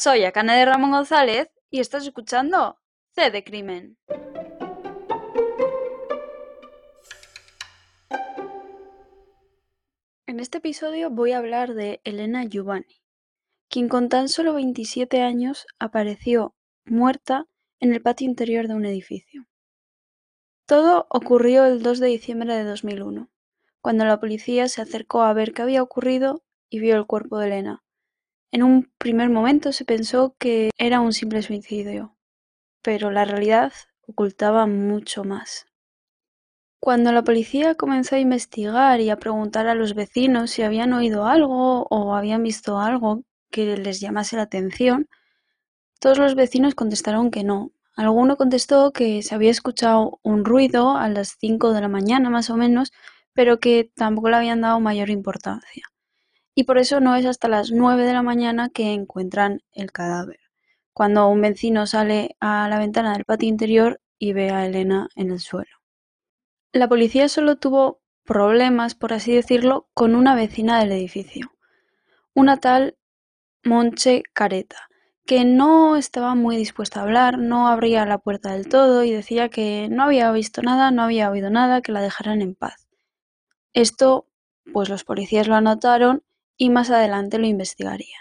Soy Akane de Ramón González y estás escuchando C de Crimen. En este episodio voy a hablar de Elena Giovanni, quien con tan solo 27 años apareció muerta en el patio interior de un edificio. Todo ocurrió el 2 de diciembre de 2001, cuando la policía se acercó a ver qué había ocurrido y vio el cuerpo de Elena. En un primer momento se pensó que era un simple suicidio, pero la realidad ocultaba mucho más. Cuando la policía comenzó a investigar y a preguntar a los vecinos si habían oído algo o habían visto algo que les llamase la atención, todos los vecinos contestaron que no. Alguno contestó que se había escuchado un ruido a las 5 de la mañana más o menos, pero que tampoco le habían dado mayor importancia. Y por eso no es hasta las 9 de la mañana que encuentran el cadáver, cuando un vecino sale a la ventana del patio interior y ve a Elena en el suelo. La policía solo tuvo problemas, por así decirlo, con una vecina del edificio, una tal Monche Careta, que no estaba muy dispuesta a hablar, no abría la puerta del todo y decía que no había visto nada, no había oído nada, que la dejaran en paz. Esto, pues los policías lo anotaron y más adelante lo investigarían.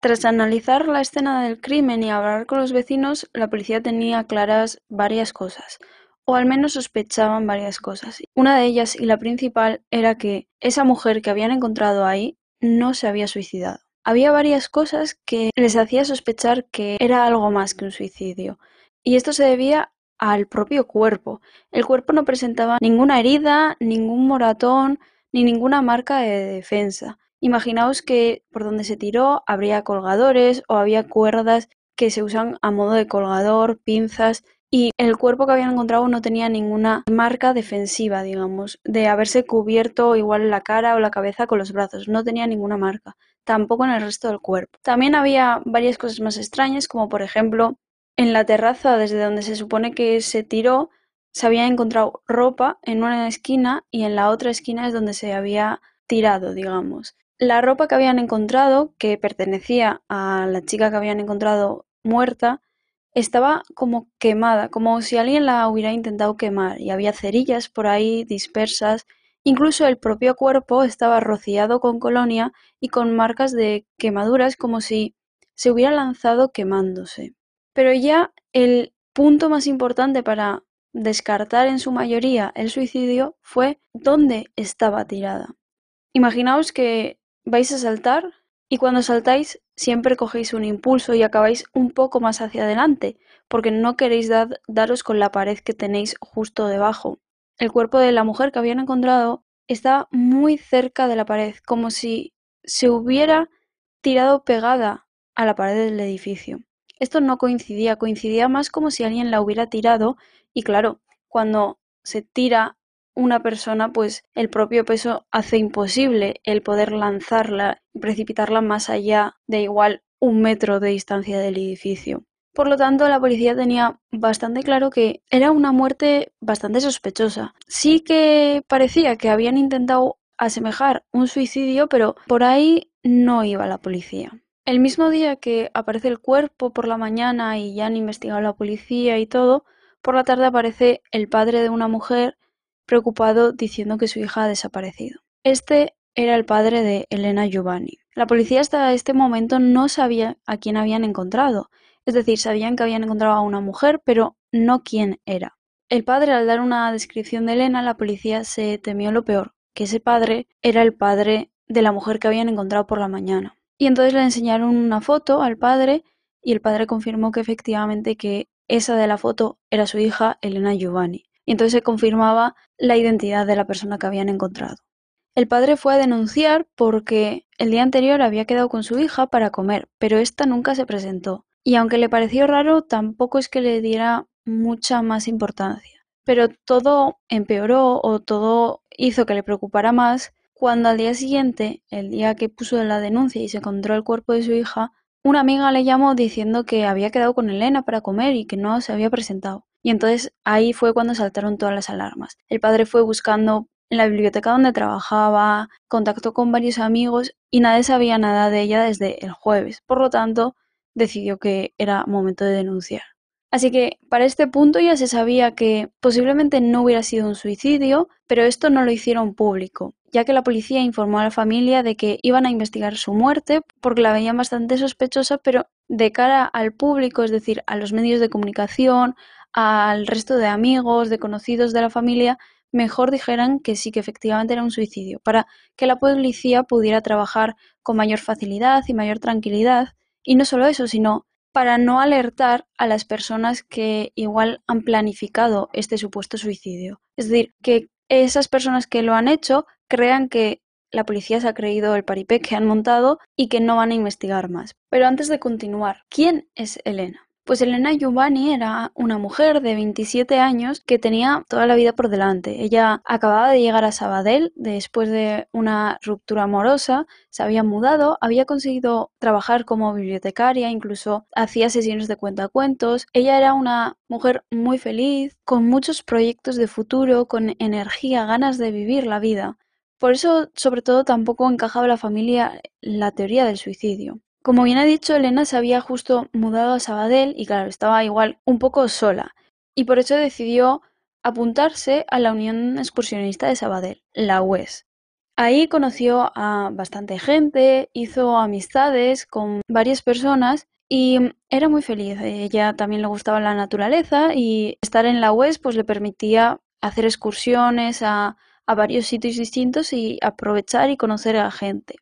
Tras analizar la escena del crimen y hablar con los vecinos, la policía tenía claras varias cosas o al menos sospechaban varias cosas. Una de ellas, y la principal, era que esa mujer que habían encontrado ahí no se había suicidado. Había varias cosas que les hacía sospechar que era algo más que un suicidio, y esto se debía al propio cuerpo. El cuerpo no presentaba ninguna herida, ningún moratón, ni ninguna marca de defensa. Imaginaos que por donde se tiró habría colgadores o había cuerdas que se usan a modo de colgador, pinzas, y el cuerpo que habían encontrado no tenía ninguna marca defensiva, digamos, de haberse cubierto igual la cara o la cabeza con los brazos, no tenía ninguna marca, tampoco en el resto del cuerpo. También había varias cosas más extrañas, como por ejemplo, en la terraza desde donde se supone que se tiró, se había encontrado ropa en una esquina y en la otra esquina es donde se había tirado, digamos. La ropa que habían encontrado, que pertenecía a la chica que habían encontrado muerta, estaba como quemada, como si alguien la hubiera intentado quemar, y había cerillas por ahí dispersas, incluso el propio cuerpo estaba rociado con colonia y con marcas de quemaduras como si se hubiera lanzado quemándose. Pero ya el punto más importante para descartar en su mayoría el suicidio fue dónde estaba tirada. Imaginaos que vais a saltar y cuando saltáis siempre cogéis un impulso y acabáis un poco más hacia adelante, porque no queréis daros con la pared que tenéis justo debajo. El cuerpo de la mujer que habían encontrado está muy cerca de la pared, como si se hubiera tirado pegada a la pared del edificio. Esto no coincidía, coincidía más como si alguien la hubiera tirado y claro, cuando se tira una persona, pues el propio peso hace imposible el poder lanzarla y precipitarla más allá de igual un metro de distancia del edificio. Por lo tanto, la policía tenía bastante claro que era una muerte bastante sospechosa. Sí que parecía que habían intentado asemejar un suicidio, pero por ahí no iba la policía. El mismo día que aparece el cuerpo por la mañana y ya han investigado la policía y todo, por la tarde aparece el padre de una mujer preocupado diciendo que su hija ha desaparecido. Este era el padre de Elena Giovanni. La policía hasta este momento no sabía a quién habían encontrado, es decir, sabían que habían encontrado a una mujer, pero no quién era. El padre, al dar una descripción de Elena, la policía se temió lo peor, que ese padre era el padre de la mujer que habían encontrado por la mañana. Y entonces le enseñaron una foto al padre y el padre confirmó que efectivamente que esa de la foto era su hija Elena Giovanni y entonces se confirmaba la identidad de la persona que habían encontrado. El padre fue a denunciar porque el día anterior había quedado con su hija para comer, pero ésta nunca se presentó. Y aunque le pareció raro, tampoco es que le diera mucha más importancia. Pero todo empeoró o todo hizo que le preocupara más cuando al día siguiente, el día que puso la denuncia y se encontró el cuerpo de su hija, una amiga le llamó diciendo que había quedado con Elena para comer y que no se había presentado. Y entonces ahí fue cuando saltaron todas las alarmas. El padre fue buscando en la biblioteca donde trabajaba, contactó con varios amigos y nadie sabía nada de ella desde el jueves. Por lo tanto, decidió que era momento de denunciar. Así que para este punto ya se sabía que posiblemente no hubiera sido un suicidio, pero esto no lo hicieron público, ya que la policía informó a la familia de que iban a investigar su muerte porque la veían bastante sospechosa, pero de cara al público, es decir, a los medios de comunicación, al resto de amigos, de conocidos de la familia, mejor dijeran que sí, que efectivamente era un suicidio, para que la policía pudiera trabajar con mayor facilidad y mayor tranquilidad. Y no solo eso, sino para no alertar a las personas que igual han planificado este supuesto suicidio. Es decir, que esas personas que lo han hecho crean que la policía se ha creído el paripé que han montado y que no van a investigar más. Pero antes de continuar, ¿quién es Elena? Pues Elena Giovanni era una mujer de 27 años que tenía toda la vida por delante. Ella acababa de llegar a Sabadell después de una ruptura amorosa, se había mudado, había conseguido trabajar como bibliotecaria, incluso hacía sesiones de cuentacuentos. Ella era una mujer muy feliz, con muchos proyectos de futuro, con energía, ganas de vivir la vida. Por eso, sobre todo, tampoco encajaba la familia la teoría del suicidio. Como bien ha dicho, Elena se había justo mudado a Sabadell y claro, estaba igual un poco sola. Y por eso decidió apuntarse a la Unión Excursionista de Sabadell, la UES. Ahí conoció a bastante gente, hizo amistades con varias personas y era muy feliz. Ella también le gustaba la naturaleza y estar en la UES pues le permitía hacer excursiones a, a varios sitios distintos y aprovechar y conocer a gente.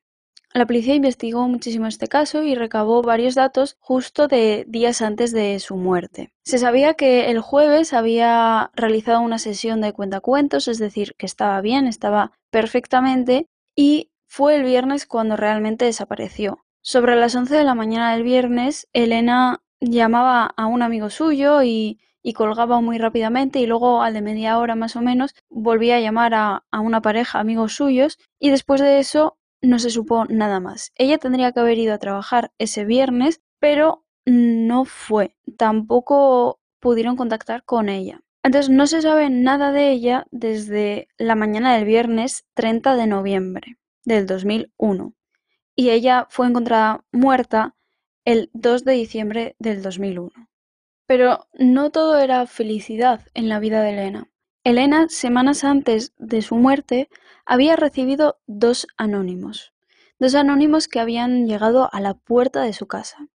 La policía investigó muchísimo este caso y recabó varios datos justo de días antes de su muerte. Se sabía que el jueves había realizado una sesión de cuentacuentos, es decir, que estaba bien, estaba perfectamente, y fue el viernes cuando realmente desapareció. Sobre las 11 de la mañana del viernes, Elena llamaba a un amigo suyo y, colgaba muy rápidamente y luego al de media hora más o menos volvía a llamar a, a una pareja, amigos suyos, y después de eso no se supo nada más. Ella tendría que haber ido a trabajar ese viernes, pero no fue. Tampoco pudieron contactar con ella. Entonces no se sabe nada de ella desde la mañana del viernes 30 de noviembre del 2001. Y ella fue encontrada muerta el 2 de diciembre del 2001. Pero no todo era felicidad en la vida de Elena. Elena, semanas antes de su muerte, había recibido dos anónimos, dos anónimos que habían llegado a la puerta de su casa.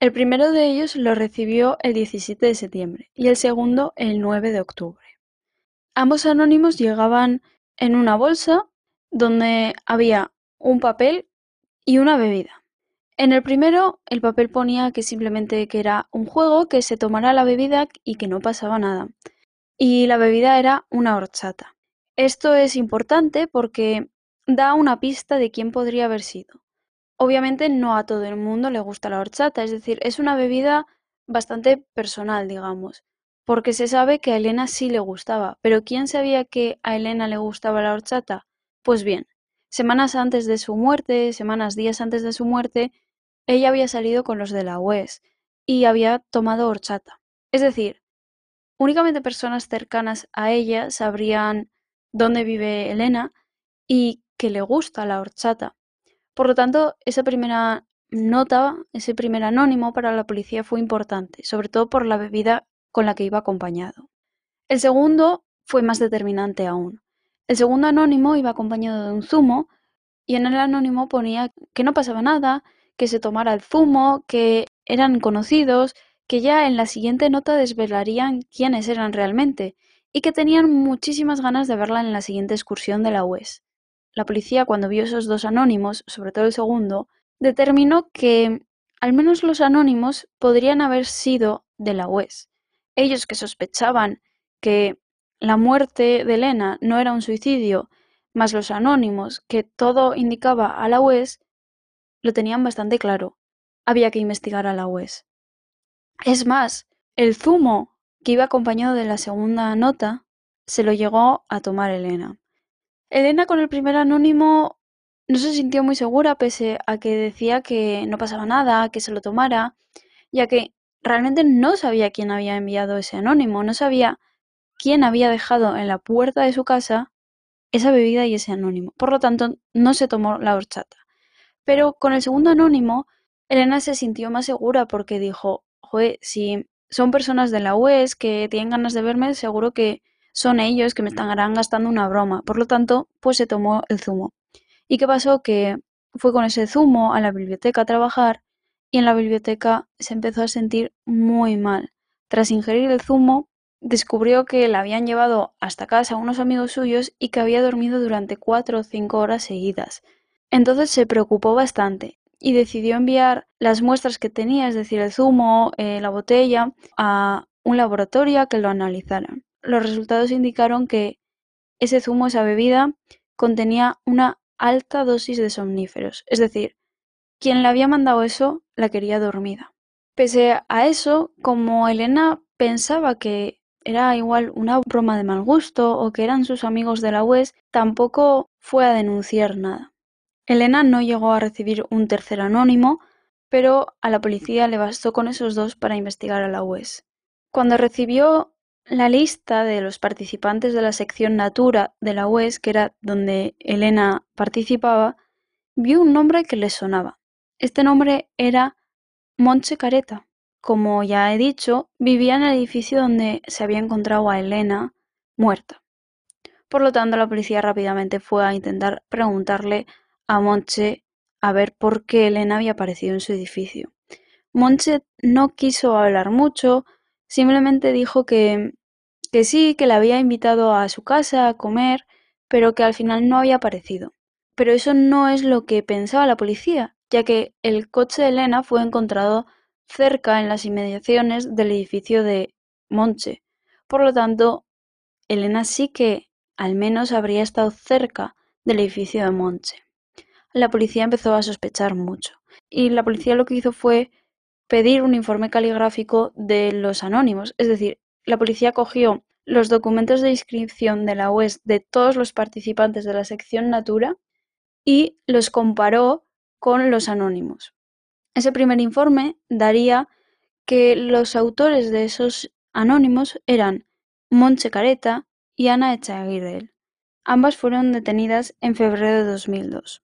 El primero de ellos lo recibió el 17 de septiembre y el segundo el 9 de octubre. Ambos anónimos llegaban en una bolsa donde había un papel y una bebida. En el primero, el papel ponía que simplemente que era un juego, que se tomara la bebida y que no pasaba nada y la bebida era una horchata. Esto es importante porque da una pista de quién podría haber sido. Obviamente no a todo el mundo le gusta la horchata, es decir, es una bebida bastante personal, digamos, porque se sabe que a Elena sí le gustaba, pero ¿quién sabía que a Elena le gustaba la horchata? Pues bien, semanas antes de su muerte, semanas, días antes de su muerte, ella había salido con los de la UES y había tomado horchata. Es decir, Únicamente personas cercanas a ella sabrían dónde vive Elena y que le gusta la horchata. Por lo tanto, esa primera nota, ese primer anónimo para la policía fue importante, sobre todo por la bebida con la que iba acompañado. El segundo fue más determinante aún. El segundo anónimo iba acompañado de un zumo y en el anónimo ponía que no pasaba nada, que se tomara el zumo, que eran conocidos que ya en la siguiente nota desvelarían quiénes eran realmente, y que tenían muchísimas ganas de verla en la siguiente excursión de la UES. La policía, cuando vio esos dos anónimos, sobre todo el segundo, determinó que al menos los anónimos podrían haber sido de la UES. Ellos que sospechaban que la muerte de Elena no era un suicidio, más los anónimos, que todo indicaba a la UES, lo tenían bastante claro. Había que investigar a la UES. Es más, el zumo que iba acompañado de la segunda nota se lo llegó a tomar Elena. Elena con el primer anónimo no se sintió muy segura pese a que decía que no pasaba nada, que se lo tomara, ya que realmente no sabía quién había enviado ese anónimo, no sabía quién había dejado en la puerta de su casa esa bebida y ese anónimo. Por lo tanto, no se tomó la horchata. Pero con el segundo anónimo, Elena se sintió más segura porque dijo, joder, si son personas de la UES que tienen ganas de verme, seguro que son ellos que me estarán gastando una broma. Por lo tanto, pues se tomó el zumo. ¿Y qué pasó? Que fue con ese zumo a la biblioteca a trabajar y en la biblioteca se empezó a sentir muy mal. Tras ingerir el zumo, descubrió que la habían llevado hasta casa unos amigos suyos y que había dormido durante cuatro o cinco horas seguidas. Entonces se preocupó bastante y decidió enviar las muestras que tenía, es decir, el zumo, eh, la botella, a un laboratorio a que lo analizaran. Los resultados indicaron que ese zumo, esa bebida, contenía una alta dosis de somníferos, es decir, quien le había mandado eso la quería dormida. Pese a eso, como Elena pensaba que era igual una broma de mal gusto o que eran sus amigos de la UES, tampoco fue a denunciar nada. Elena no llegó a recibir un tercer anónimo, pero a la policía le bastó con esos dos para investigar a la UES. Cuando recibió la lista de los participantes de la sección Natura de la UES, que era donde Elena participaba, vio un nombre que le sonaba. Este nombre era Monche Careta. Como ya he dicho, vivía en el edificio donde se había encontrado a Elena muerta. Por lo tanto, la policía rápidamente fue a intentar preguntarle a Monche a ver por qué Elena había aparecido en su edificio. Monche no quiso hablar mucho, simplemente dijo que, que sí, que la había invitado a su casa a comer, pero que al final no había aparecido. Pero eso no es lo que pensaba la policía, ya que el coche de Elena fue encontrado cerca en las inmediaciones del edificio de Monche. Por lo tanto, Elena sí que al menos habría estado cerca del edificio de Monche. La policía empezó a sospechar mucho y la policía lo que hizo fue pedir un informe caligráfico de los anónimos, es decir, la policía cogió los documentos de inscripción de la UES de todos los participantes de la sección Natura y los comparó con los anónimos. Ese primer informe daría que los autores de esos anónimos eran Monche Careta y Ana Echaguirre. Ambas fueron detenidas en febrero de 2002.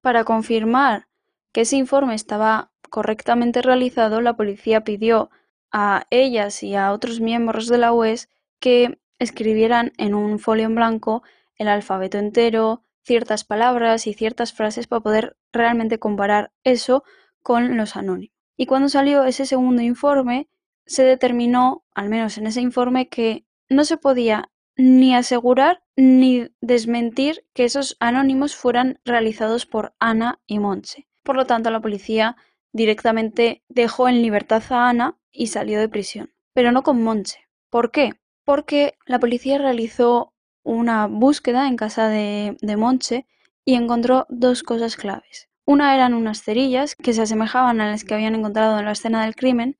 Para confirmar que ese informe estaba correctamente realizado, la policía pidió a ellas y a otros miembros de la UES que escribieran en un folio en blanco el alfabeto entero, ciertas palabras y ciertas frases para poder realmente comparar eso con los anónimos. Y cuando salió ese segundo informe, se determinó, al menos en ese informe, que no se podía ni asegurar ni desmentir que esos anónimos fueran realizados por Ana y Monche. Por lo tanto, la policía directamente dejó en libertad a Ana y salió de prisión, pero no con Monche. ¿Por qué? Porque la policía realizó una búsqueda en casa de, de Monche y encontró dos cosas claves. Una eran unas cerillas que se asemejaban a las que habían encontrado en la escena del crimen,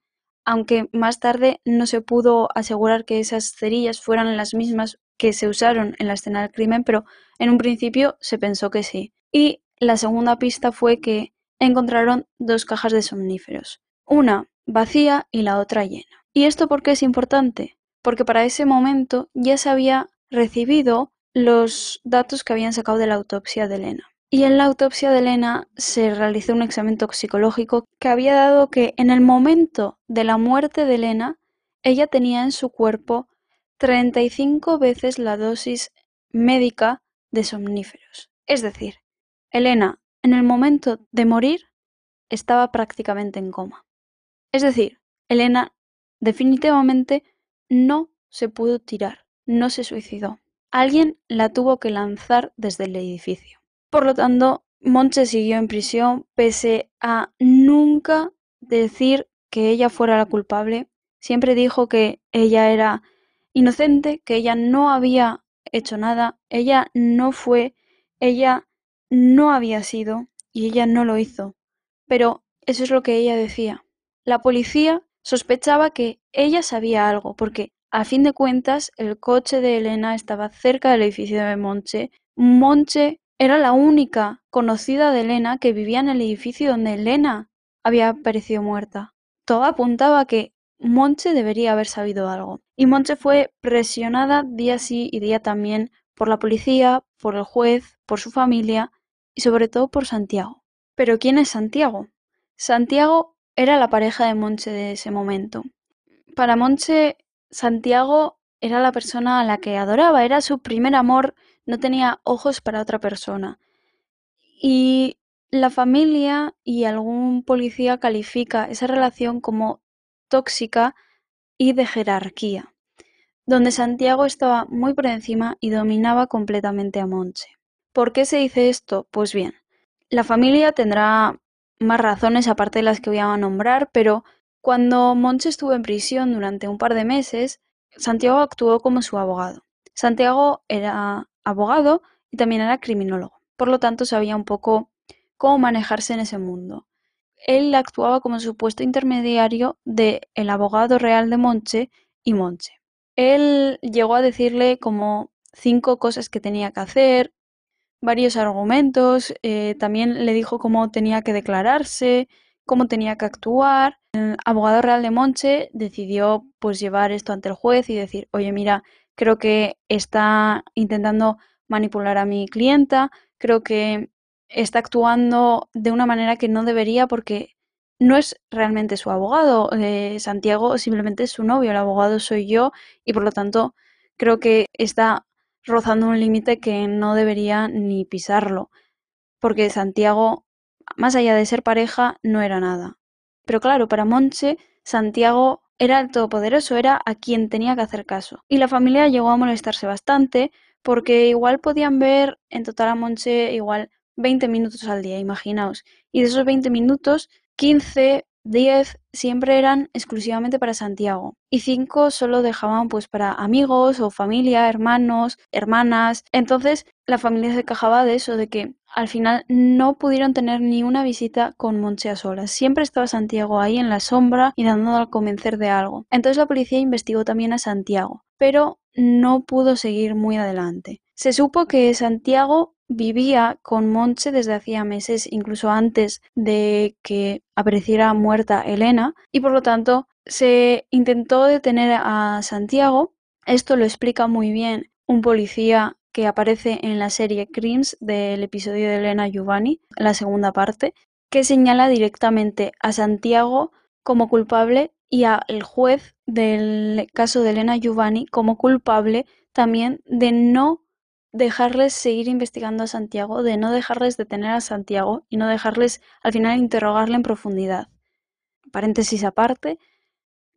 aunque más tarde no se pudo asegurar que esas cerillas fueran las mismas que se usaron en la escena del crimen, pero en un principio se pensó que sí. Y la segunda pista fue que encontraron dos cajas de somníferos, una vacía y la otra llena. ¿Y esto por qué es importante? Porque para ese momento ya se había recibido los datos que habían sacado de la autopsia de Elena. Y en la autopsia de Elena se realizó un examen toxicológico que había dado que en el momento de la muerte de Elena, ella tenía en su cuerpo 35 veces la dosis médica de somníferos. Es decir, Elena, en el momento de morir, estaba prácticamente en coma. Es decir, Elena definitivamente no se pudo tirar, no se suicidó. Alguien la tuvo que lanzar desde el edificio. Por lo tanto, Monche siguió en prisión pese a nunca decir que ella fuera la culpable. Siempre dijo que ella era inocente, que ella no había hecho nada, ella no fue, ella no había sido y ella no lo hizo. Pero eso es lo que ella decía. La policía sospechaba que ella sabía algo, porque a fin de cuentas el coche de Elena estaba cerca del edificio de Monche. Monche era la única conocida de Elena que vivía en el edificio donde Elena había aparecido muerta. Todo apuntaba a que Monche debería haber sabido algo. Y Monche fue presionada día sí y día también por la policía, por el juez, por su familia y sobre todo por Santiago. Pero ¿quién es Santiago? Santiago era la pareja de Monche de ese momento. Para Monche, Santiago era la persona a la que adoraba, era su primer amor, no tenía ojos para otra persona. Y la familia y algún policía califica esa relación como tóxica y de jerarquía, donde Santiago estaba muy por encima y dominaba completamente a Monche. ¿Por qué se dice esto? Pues bien, la familia tendrá más razones aparte de las que voy a nombrar, pero cuando Monche estuvo en prisión durante un par de meses, Santiago actuó como su abogado. Santiago era abogado y también era criminólogo, por lo tanto sabía un poco cómo manejarse en ese mundo. Él actuaba como supuesto intermediario de el abogado real de Monche y Monche. Él llegó a decirle como cinco cosas que tenía que hacer, varios argumentos, eh, también le dijo cómo tenía que declararse, cómo tenía que actuar. El abogado real de Monche decidió pues llevar esto ante el juez y decir, oye mira, creo que está intentando manipular a mi clienta, creo que está actuando de una manera que no debería porque no es realmente su abogado. Eh, Santiago simplemente es su novio, el abogado soy yo y por lo tanto creo que está rozando un límite que no debería ni pisarlo, porque Santiago, más allá de ser pareja, no era nada. Pero claro, para Monche, Santiago era el todopoderoso, era a quien tenía que hacer caso. Y la familia llegó a molestarse bastante, porque igual podían ver en total a Monche igual 20 minutos al día, imaginaos. Y de esos 20 minutos, 15 10 siempre eran exclusivamente para Santiago y 5 solo dejaban pues para amigos o familia, hermanos, hermanas. Entonces la familia se quejaba de eso, de que al final no pudieron tener ni una visita con Monche a solas. Siempre estaba Santiago ahí en la sombra y dando a convencer de algo. Entonces la policía investigó también a Santiago, pero no pudo seguir muy adelante. Se supo que Santiago vivía con Monche desde hacía meses, incluso antes de que apareciera muerta Elena, y por lo tanto se intentó detener a Santiago. Esto lo explica muy bien un policía que aparece en la serie Crimes del episodio de Elena Giovanni, la segunda parte, que señala directamente a Santiago como culpable y al juez del caso de Elena Giovanni como culpable también de no dejarles seguir investigando a Santiago, de no dejarles detener a Santiago y no dejarles al final interrogarle en profundidad. Paréntesis aparte,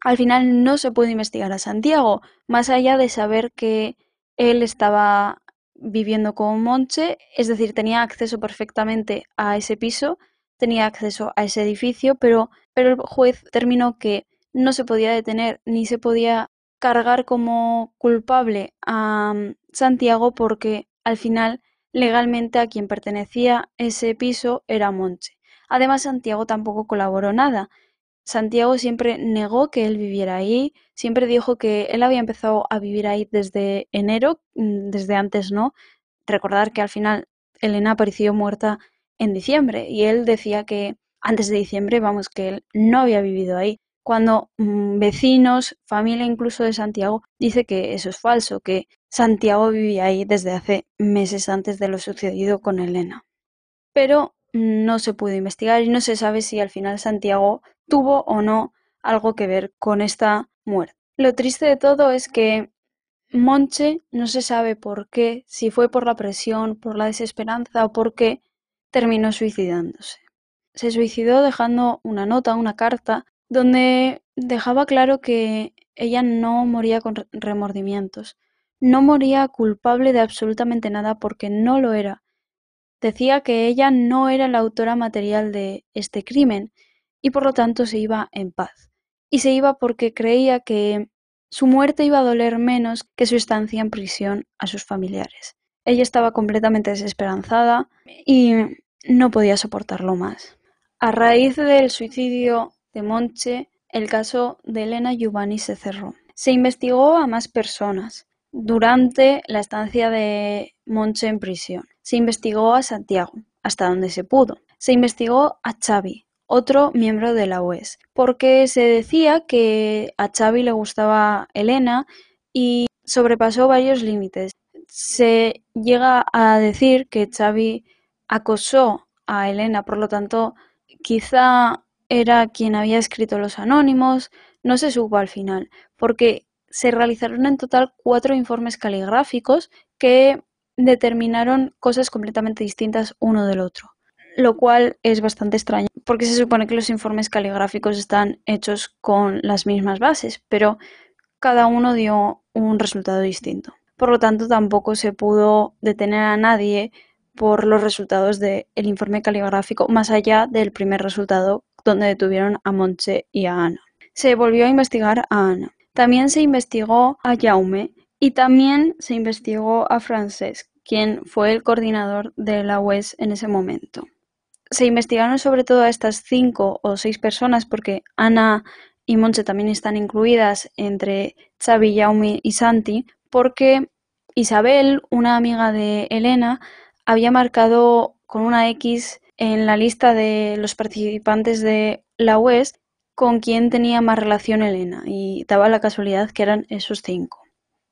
al final no se puede investigar a Santiago, más allá de saber que él estaba viviendo con Monche, es decir, tenía acceso perfectamente a ese piso, tenía acceso a ese edificio, pero, pero el juez terminó que no se podía detener ni se podía cargar como culpable a mm, Santiago porque al final legalmente a quien pertenecía ese piso era Monche. Además, Santiago tampoco colaboró nada. Santiago siempre negó que él viviera ahí, siempre dijo que él había empezado a vivir ahí desde enero, mm, desde antes no. Recordar que al final Elena apareció muerta en diciembre y él decía que antes de diciembre, vamos, que él no había vivido ahí cuando mm, vecinos, familia incluso de Santiago, dice que eso es falso, que Santiago vivía ahí desde hace meses antes de lo sucedido con Elena. Pero no se pudo investigar y no se sabe si al final Santiago tuvo o no algo que ver con esta muerte. Lo triste de todo es que Monche no se sabe por qué, si fue por la presión, por la desesperanza o por qué, terminó suicidándose. Se suicidó dejando una nota, una carta, donde dejaba claro que ella no moría con remordimientos, no moría culpable de absolutamente nada porque no lo era. Decía que ella no era la autora material de este crimen y por lo tanto se iba en paz. Y se iba porque creía que su muerte iba a doler menos que su estancia en prisión a sus familiares. Ella estaba completamente desesperanzada y no podía soportarlo más. A raíz del suicidio de Monche, el caso de Elena Giovanni se cerró. Se investigó a más personas durante la estancia de Monche en prisión. Se investigó a Santiago, hasta donde se pudo. Se investigó a Xavi, otro miembro de la UES, porque se decía que a Xavi le gustaba Elena y sobrepasó varios límites. Se llega a decir que Xavi acosó a Elena, por lo tanto, quizá era quien había escrito los anónimos, no se supo al final, porque se realizaron en total cuatro informes caligráficos que determinaron cosas completamente distintas uno del otro, lo cual es bastante extraño, porque se supone que los informes caligráficos están hechos con las mismas bases, pero cada uno dio un resultado distinto. Por lo tanto, tampoco se pudo detener a nadie por los resultados del informe caligráfico, más allá del primer resultado donde detuvieron a Monche y a Ana. Se volvió a investigar a Ana. También se investigó a Jaume y también se investigó a Francesc, quien fue el coordinador de la UES en ese momento. Se investigaron sobre todo a estas cinco o seis personas porque Ana y Monche también están incluidas entre Xavi, Jaume y Santi, porque Isabel, una amiga de Elena, había marcado con una X en la lista de los participantes de la UES con quien tenía más relación Elena y daba la casualidad que eran esos cinco.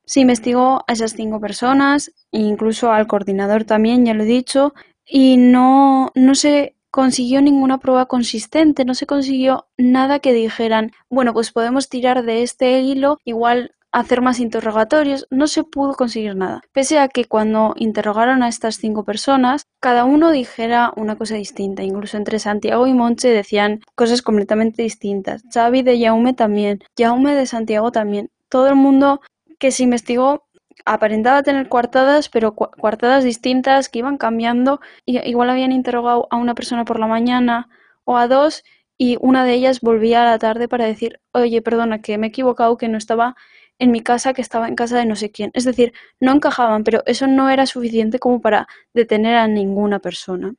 Se investigó a esas cinco personas, incluso al coordinador también, ya lo he dicho, y no, no se consiguió ninguna prueba consistente, no se consiguió nada que dijeran, bueno, pues podemos tirar de este hilo, igual hacer más interrogatorios, no se pudo conseguir nada. Pese a que cuando interrogaron a estas cinco personas, cada uno dijera una cosa distinta. Incluso entre Santiago y Monche decían cosas completamente distintas. Xavi de Jaume también, Jaume de Santiago también. Todo el mundo que se investigó aparentaba tener coartadas, pero coartadas distintas que iban cambiando. Y igual habían interrogado a una persona por la mañana o a dos y una de ellas volvía a la tarde para decir, oye, perdona, que me he equivocado, que no estaba en mi casa que estaba en casa de no sé quién. Es decir, no encajaban, pero eso no era suficiente como para detener a ninguna persona.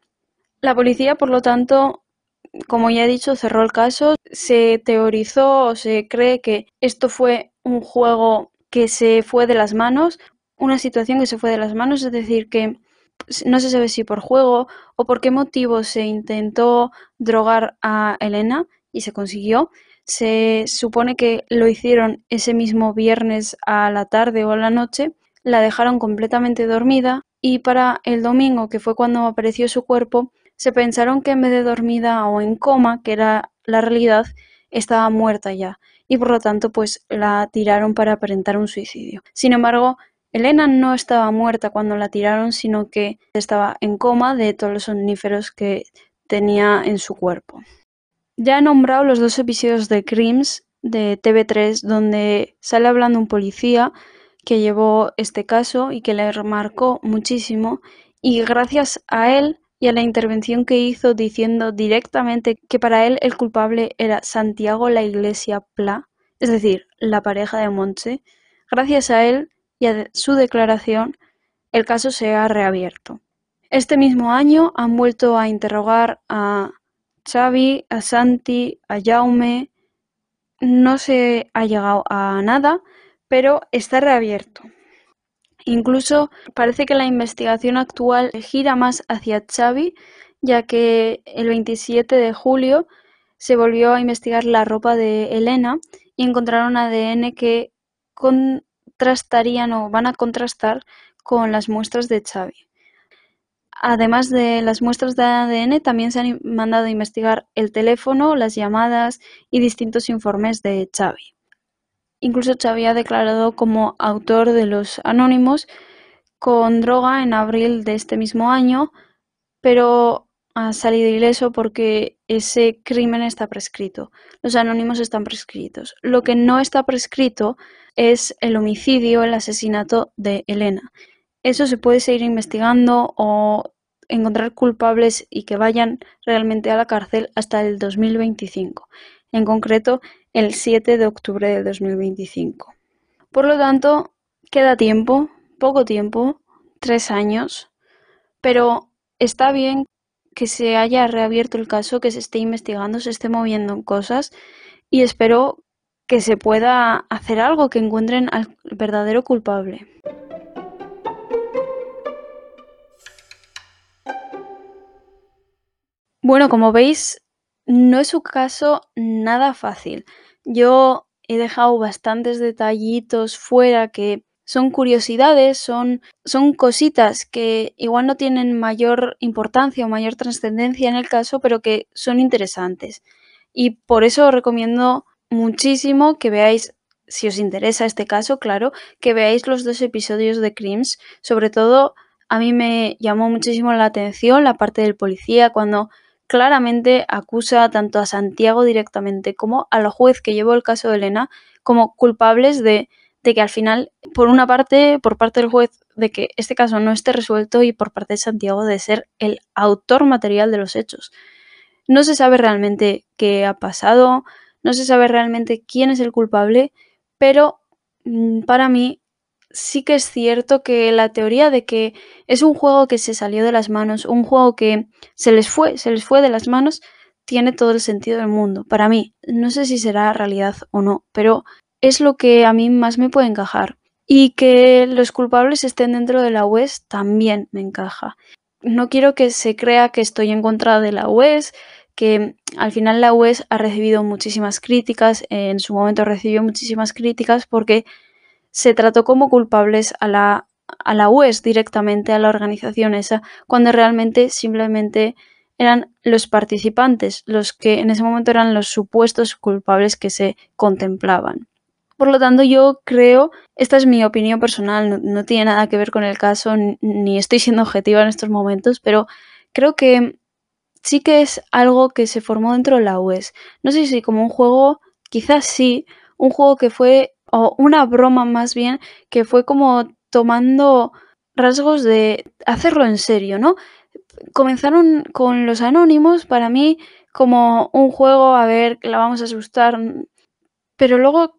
La policía, por lo tanto, como ya he dicho, cerró el caso. Se teorizó o se cree que esto fue un juego que se fue de las manos, una situación que se fue de las manos, es decir, que no se sabe si por juego o por qué motivo se intentó drogar a Elena y se consiguió. Se supone que lo hicieron ese mismo viernes a la tarde o a la noche, la dejaron completamente dormida y para el domingo, que fue cuando apareció su cuerpo, se pensaron que en vez de dormida o en coma, que era la realidad, estaba muerta ya y por lo tanto pues la tiraron para aparentar un suicidio. Sin embargo, Elena no estaba muerta cuando la tiraron, sino que estaba en coma de todos los somníferos que tenía en su cuerpo. Ya he nombrado los dos episodios de Crims de TV3 donde sale hablando un policía que llevó este caso y que le remarcó muchísimo y gracias a él y a la intervención que hizo diciendo directamente que para él el culpable era Santiago la Iglesia Pla, es decir, la pareja de Monche, gracias a él y a su declaración el caso se ha reabierto. Este mismo año han vuelto a interrogar a Xavi, a Santi, a Jaume. No se ha llegado a nada, pero está reabierto. Incluso parece que la investigación actual gira más hacia Xavi, ya que el 27 de julio se volvió a investigar la ropa de Elena y encontraron ADN que contrastarían o van a contrastar con las muestras de Xavi. Además de las muestras de ADN, también se han mandado a investigar el teléfono, las llamadas y distintos informes de Xavi. Incluso Xavi ha declarado como autor de los anónimos con droga en abril de este mismo año, pero ha salido ileso porque ese crimen está prescrito. Los anónimos están prescritos. Lo que no está prescrito es el homicidio, el asesinato de Elena. Eso se puede seguir investigando o encontrar culpables y que vayan realmente a la cárcel hasta el 2025, en concreto el 7 de octubre de 2025. Por lo tanto, queda tiempo, poco tiempo, tres años, pero está bien que se haya reabierto el caso, que se esté investigando, se esté moviendo cosas y espero que se pueda hacer algo, que encuentren al verdadero culpable. Bueno, como veis, no es un caso nada fácil. Yo he dejado bastantes detallitos fuera que son curiosidades, son, son cositas que igual no tienen mayor importancia o mayor trascendencia en el caso, pero que son interesantes. Y por eso os recomiendo muchísimo que veáis, si os interesa este caso, claro, que veáis los dos episodios de Crims. Sobre todo, a mí me llamó muchísimo la atención la parte del policía cuando claramente acusa tanto a Santiago directamente como al juez que llevó el caso de Elena como culpables de, de que al final, por una parte, por parte del juez, de que este caso no esté resuelto y por parte de Santiago de ser el autor material de los hechos. No se sabe realmente qué ha pasado, no se sabe realmente quién es el culpable, pero mm, para mí sí que es cierto que la teoría de que es un juego que se salió de las manos, un juego que se les fue, se les fue de las manos, tiene todo el sentido del mundo. Para mí, no sé si será realidad o no, pero es lo que a mí más me puede encajar. Y que los culpables estén dentro de la UES también me encaja. No quiero que se crea que estoy en contra de la UES, que al final la UES ha recibido muchísimas críticas, en su momento recibió muchísimas críticas porque se trató como culpables a la, a la UES directamente, a la organización esa, cuando realmente simplemente eran los participantes los que en ese momento eran los supuestos culpables que se contemplaban. Por lo tanto, yo creo, esta es mi opinión personal, no, tiene nada que ver con el caso, ni estoy siendo objetiva en estos momentos, pero creo que sí que es algo que se formó dentro de la UES. No sé si como un juego, quizás sí, un juego que fue o una broma más bien, que fue como tomando rasgos de hacerlo en serio, ¿no? Comenzaron con los anónimos, para mí, como un juego, a ver, la vamos a asustar, pero luego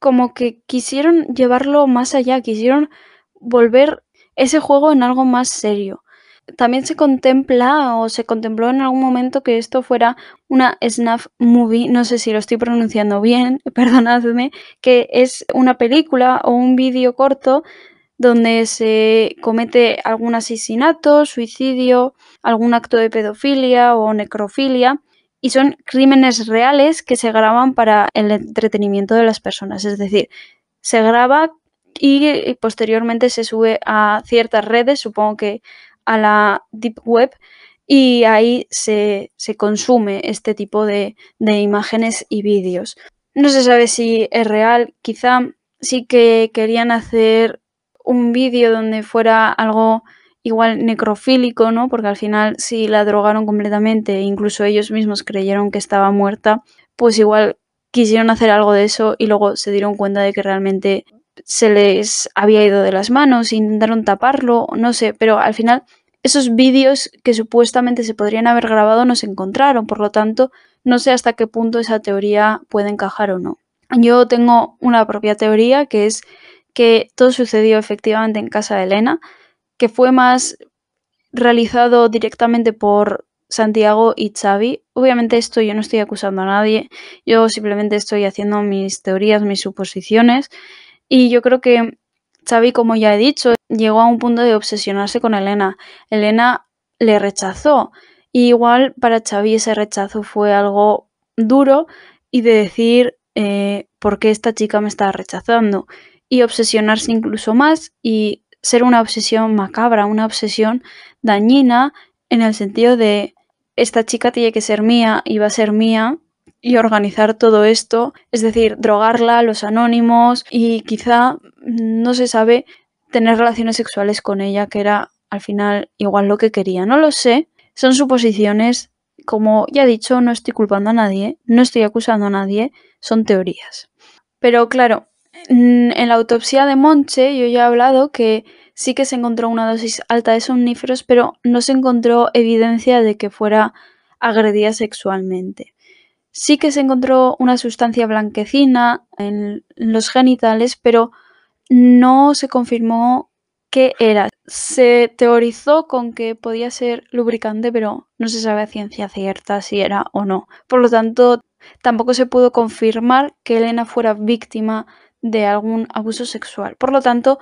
como que quisieron llevarlo más allá, quisieron volver ese juego en algo más serio también se contempla o se contempló en algún momento que esto fuera una snuff movie, no sé si lo estoy pronunciando bien, perdonadme, que es una película o un vídeo corto donde se comete algún asesinato, suicidio, algún acto de pedofilia o necrofilia y son crímenes reales que se graban para el entretenimiento de las personas, es decir, se graba y posteriormente se sube a ciertas redes, supongo que a la Deep Web y ahí se, consume este tipo de, de imágenes y vídeos. No se sabe si es real, quizá sí que querían hacer un vídeo donde fuera algo igual necrofílico, ¿no? Porque al final si la drogaron completamente, incluso ellos mismos creyeron que estaba muerta, pues igual quisieron hacer algo de eso y luego se dieron cuenta de que realmente se les había ido de las manos, intentaron taparlo, no sé, pero al final esos vídeos que supuestamente se podrían haber grabado no se encontraron, por lo tanto, no sé hasta qué punto esa teoría puede encajar o no. Yo tengo una propia teoría que es que todo sucedió efectivamente en casa de Elena, que fue más realizado directamente por Santiago y Xavi. Obviamente esto yo no estoy acusando a nadie, yo simplemente estoy haciendo mis teorías, mis suposiciones y yo creo que Xavi, como ya he dicho, llegó a un punto de obsesionarse con Elena. Elena le rechazó. Y igual para Xavi ese rechazo fue algo duro y de decir eh, por qué esta chica me está rechazando. Y obsesionarse incluso más y ser una obsesión macabra, una obsesión dañina en el sentido de esta chica tiene que ser mía y va a ser mía y organizar todo esto, es decir, drogarla, los anónimos y quizá no se sabe tener relaciones sexuales con ella, que era al final igual lo que quería, no lo sé, son suposiciones, como ya he dicho, no estoy culpando a nadie, no estoy acusando a nadie, son teorías. Pero claro, en la autopsia de Monche yo ya he hablado que sí que se encontró una dosis alta de somníferos, pero no se encontró evidencia de que fuera agredida sexualmente. Sí que se encontró una sustancia blanquecina en los genitales, pero no se confirmó qué era. Se teorizó con que podía ser lubricante, pero no se sabe a ciencia cierta si era o no. Por lo tanto, tampoco se pudo confirmar que Elena fuera víctima de algún abuso sexual. Por lo tanto,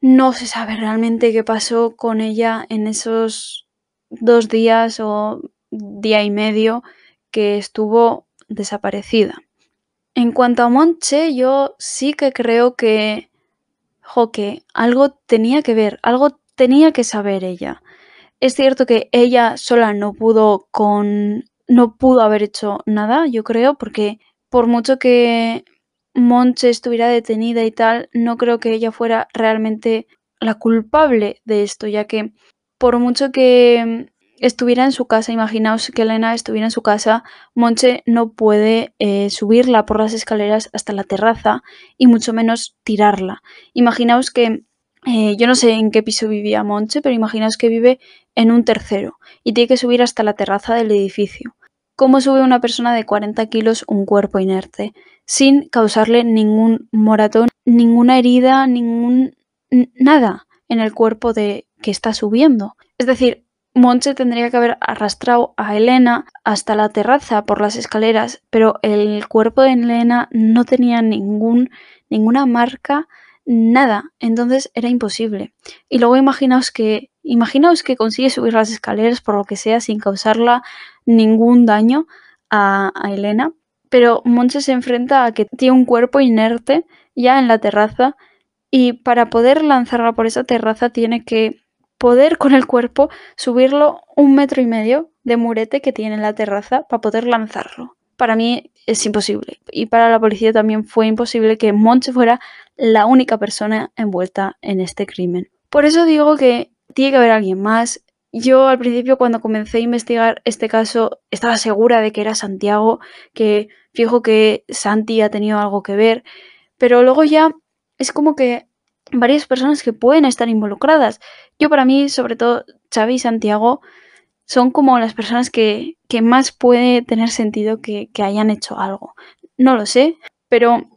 no se sabe realmente qué pasó con ella en esos dos días o día y medio que estuvo desaparecida. En cuanto a Monche, yo sí que creo que, jo, que algo tenía que ver, algo tenía que saber ella. Es cierto que ella sola no pudo con no pudo haber hecho nada, yo creo, porque por mucho que Monche estuviera detenida y tal, no creo que ella fuera realmente la culpable de esto, ya que por mucho que estuviera en su casa, imaginaos que Elena estuviera en su casa, Monche no puede eh, subirla por las escaleras hasta la terraza y mucho menos tirarla. Imaginaos que, eh, yo no sé en qué piso vivía Monche, pero imaginaos que vive en un tercero y tiene que subir hasta la terraza del edificio. ¿Cómo sube una persona de 40 kilos un cuerpo inerte sin causarle ningún moratón, ninguna herida, ningún nada en el cuerpo de que está subiendo? Es decir, Monche tendría que haber arrastrado a Elena hasta la terraza por las escaleras, pero el cuerpo de Elena no tenía ningún, ninguna marca, nada. Entonces era imposible. Y luego imaginaos que, imaginaos que consigue subir las escaleras por lo que sea sin causarla ningún daño a, Elena. Pero Monche se enfrenta a que tiene un cuerpo inerte ya en la terraza y para poder lanzarla por esa terraza tiene que poder con el cuerpo subirlo un metro y medio de murete que tiene en la terraza para poder lanzarlo. Para mí es imposible. Y para la policía también fue imposible que Monche fuera la única persona envuelta en este crimen. Por eso digo que tiene que haber alguien más. Yo al principio cuando comencé a investigar este caso estaba segura de que era Santiago, que fijo que Santi ha tenido algo que ver, pero luego ya es como que varias personas que pueden estar involucradas. Yo para mí, sobre todo Xavi y Santiago, son como las personas que, que más puede tener sentido que, que, hayan hecho algo. No lo sé, pero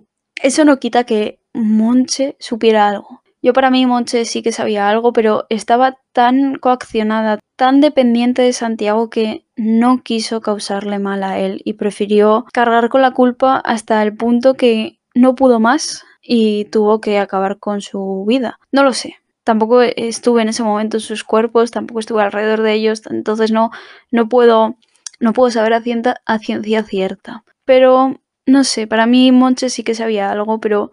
eso no quita que Monche supiera algo. Yo para mí Monche sí que sabía algo, pero estaba tan coaccionada, tan dependiente de Santiago que no quiso causarle mal a él y prefirió cargar con la culpa hasta el punto que no pudo más y tuvo que acabar con su vida. No lo sé. Tampoco estuve en ese momento en sus cuerpos, tampoco estuve alrededor de ellos, entonces no, no puedo no puedo saber a, a ciencia cierta. Pero no sé, para mí Monche sí que sabía algo, pero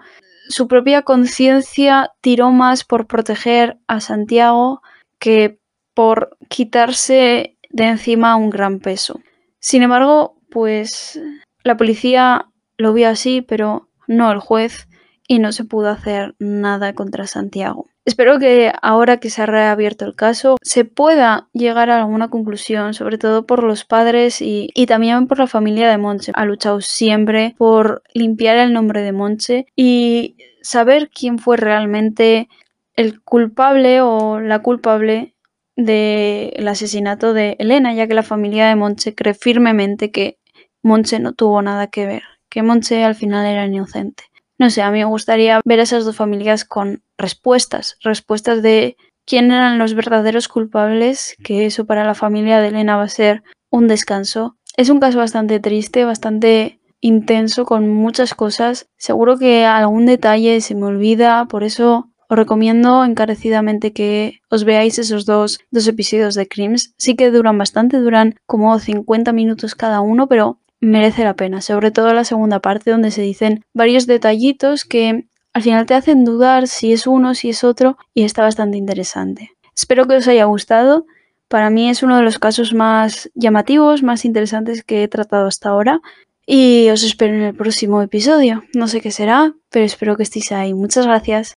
su propia conciencia tiró más por proteger a Santiago que por quitarse de encima un gran peso. Sin embargo, pues la policía lo vio así, pero no el juez, y no se pudo hacer nada contra Santiago. Espero que ahora que se ha reabierto el caso se pueda llegar a alguna conclusión, sobre todo por los padres y, también por la familia de Monche. Ha luchado siempre por limpiar el nombre de Monche y saber quién fue realmente el culpable o la culpable del asesinato de Elena, ya que la familia de Monche cree firmemente que Monche no tuvo nada que ver, que Monche al final era inocente. No sé, a mí me gustaría ver a esas dos familias con respuestas, respuestas de quién eran los verdaderos culpables, que eso para la familia de Elena va a ser un descanso. Es un caso bastante triste, bastante intenso, con muchas cosas. Seguro que algún detalle se me olvida, por eso os recomiendo encarecidamente que os veáis esos dos, dos episodios de Crims. Sí que duran bastante, duran como 50 minutos cada uno, pero merece la pena, sobre todo la segunda parte donde se dicen varios detallitos que al final te hacen dudar si es uno, si es otro y está bastante interesante. Espero que os haya gustado. Para mí es uno de los casos más llamativos, más interesantes que he tratado hasta ahora. Y os espero en el próximo episodio. No sé qué será, pero espero que estéis ahí. Muchas gracias.